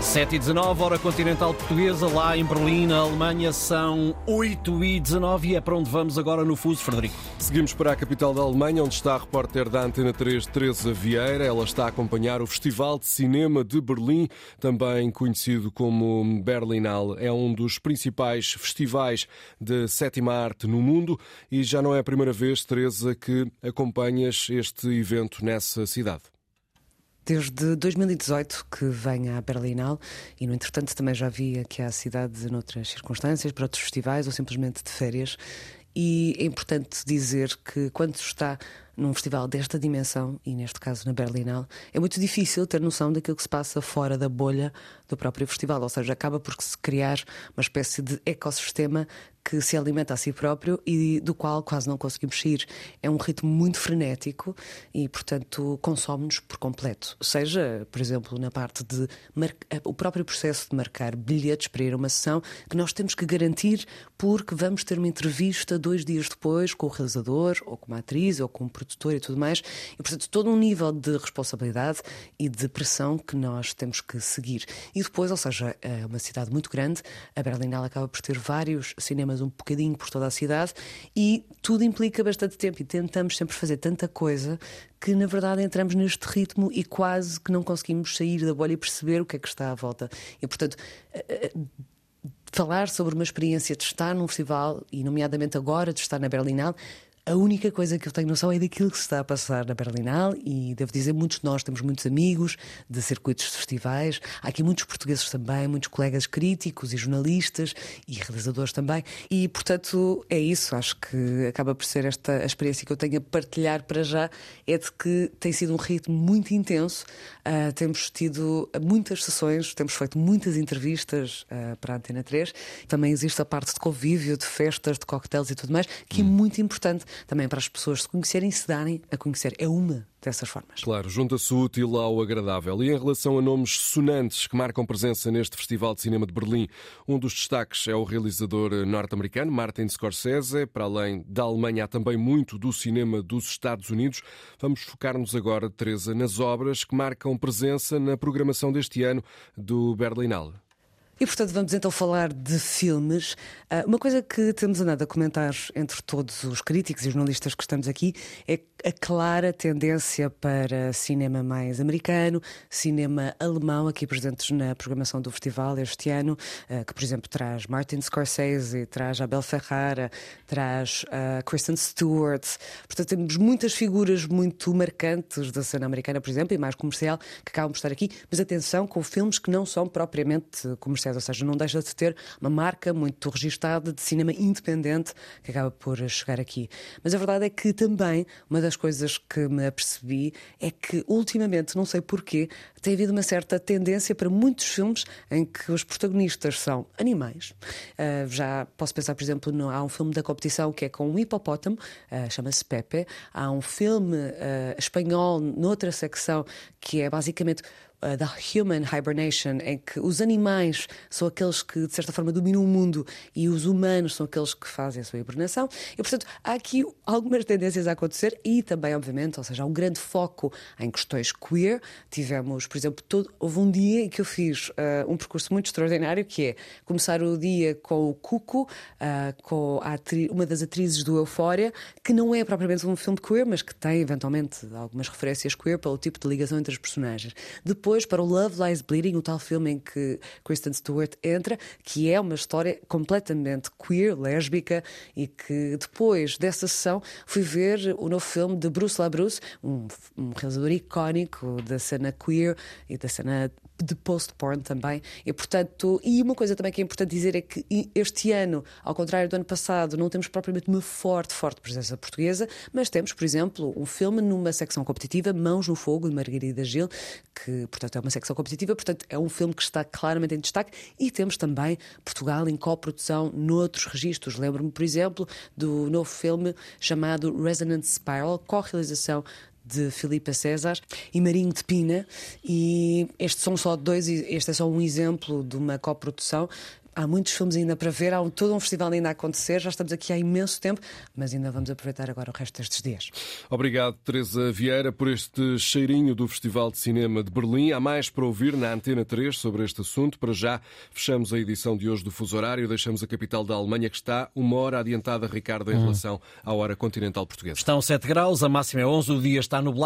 7 e 19, hora continental portuguesa, lá em Berlim, na Alemanha, são 8 e 19 e é para onde vamos agora no Fuso, Frederico. Seguimos para a capital da Alemanha, onde está a repórter da Antena 3, Teresa Vieira. Ela está a acompanhar o Festival de Cinema de Berlim, também conhecido como Berlinale. É um dos principais festivais de sétima arte no mundo e já não é a primeira vez, Teresa, que acompanhas este evento nessa cidade desde 2018 que venho à Berlinale e, no entretanto, também já vi aqui à cidade noutras circunstâncias, para outros festivais ou simplesmente de férias. E é importante dizer que quando está num festival desta dimensão, e neste caso na Berlinale, é muito difícil ter noção daquilo que se passa fora da bolha do próprio festival, ou seja, acaba por se criar uma espécie de ecossistema que se alimenta a si próprio e do qual quase não conseguimos sair. É um ritmo muito frenético e, portanto, consome-nos por completo. Seja, por exemplo, na parte de o próprio processo de marcar bilhetes para ir a uma sessão que nós temos que garantir porque vamos ter uma entrevista dois dias depois com o realizador, ou com uma atriz, ou com um produtor e tudo mais. E, portanto, todo um nível de responsabilidade e de pressão que nós temos que seguir. E depois, ou seja, é uma cidade muito grande, a Berlinale acaba por ter vários cinemas um bocadinho por toda a cidade e tudo implica bastante tempo e tentamos sempre fazer tanta coisa que na verdade entramos neste ritmo e quase que não conseguimos sair da bolha e perceber o que é que está à volta. E portanto, eh, eh, falar sobre uma experiência de estar num festival e nomeadamente agora de estar na Berlinale a única coisa que eu tenho noção é daquilo que se está a passar na Berlinale e devo dizer, muitos de nós temos muitos amigos de circuitos de festivais. Há aqui muitos portugueses também, muitos colegas críticos e jornalistas e realizadores também. E, portanto, é isso. Acho que acaba por ser esta a experiência que eu tenho a partilhar para já. É de que tem sido um ritmo muito intenso. Uh, temos tido muitas sessões, temos feito muitas entrevistas uh, para a Antena 3. Também existe a parte de convívio, de festas, de coquetéis e tudo mais, que é hum. é muito importante também para as pessoas se conhecerem e se darem a conhecer. É uma dessas formas. Claro, junta-se o útil ao agradável. E em relação a nomes sonantes que marcam presença neste Festival de Cinema de Berlim, um dos destaques é o realizador norte-americano Martin Scorsese. Para além da Alemanha, há também muito do cinema dos Estados Unidos. Vamos focar-nos agora, Teresa, nas obras que marcam presença na programação deste ano do Berlinale. E portanto vamos então falar de filmes. Ah, uma coisa que temos andado a comentar entre todos os críticos e jornalistas que estamos aqui é a clara tendência para cinema mais americano, cinema alemão, aqui presentes na programação do festival este ano, ah, que por exemplo traz Martin Scorsese, traz Abel Ferrara, traz uh, Kristen Stewart. Portanto temos muitas figuras muito marcantes da cena americana, por exemplo, e mais comercial, que acabam por estar aqui. Mas atenção com filmes que não são propriamente comerciais ou seja, não deixa de ter uma marca muito registada de cinema independente que acaba por chegar aqui. Mas a verdade é que também uma das coisas que me apercebi é que ultimamente, não sei porquê, tem havido uma certa tendência para muitos filmes em que os protagonistas são animais. Uh, já posso pensar, por exemplo, no, há um filme da competição que é com um hipopótamo, uh, chama-se Pepe. Há um filme uh, espanhol noutra secção que é basicamente da Human Hibernation, em que os animais são aqueles que, de certa forma, dominam o mundo e os humanos são aqueles que fazem a sua hibernação. E, portanto, há aqui algumas tendências a acontecer e também, obviamente, ou seja, há um grande foco em questões queer. Tivemos, por exemplo, todo, houve um dia em que eu fiz uh, um percurso muito extraordinário, que é começar o dia com o Cuco, uh, com uma das atrizes do Eufória, que não é propriamente um filme queer, mas que tem, eventualmente, algumas referências queer pelo tipo de ligação entre as personagens. Depois, depois para o Love Lies Bleeding, o tal filme em que Kristen Stewart entra, que é uma história completamente queer, lésbica, e que depois dessa sessão fui ver o novo filme de Bruce LaBruce, um, um realizador icónico da cena queer e da cena de post-porn também. E, portanto, e uma coisa também que é importante dizer é que este ano, ao contrário do ano passado, não temos propriamente uma forte, forte presença portuguesa, mas temos, por exemplo, um filme numa secção competitiva, Mãos no Fogo, de Margarida Gil, que, portanto, é uma secção competitiva, portanto, é um filme que está claramente em destaque. E temos também Portugal em coprodução noutros registros. Lembro-me, por exemplo, do novo filme chamado Resonant Spiral, co-realização de Filipa César e Marinho de Pina. E estes são só dois, este é só um exemplo de uma coprodução há muitos filmes ainda para ver, há um, todo um festival ainda a acontecer, já estamos aqui há imenso tempo, mas ainda vamos aproveitar agora o resto destes dias. Obrigado, Teresa Vieira, por este cheirinho do Festival de Cinema de Berlim. Há mais para ouvir na Antena 3 sobre este assunto. Para já, fechamos a edição de hoje do Fuso Horário, deixamos a capital da Alemanha, que está uma hora adiantada, Ricardo, em relação à hora continental portuguesa. Estão 7 graus, a máxima é 11, o dia está nublado.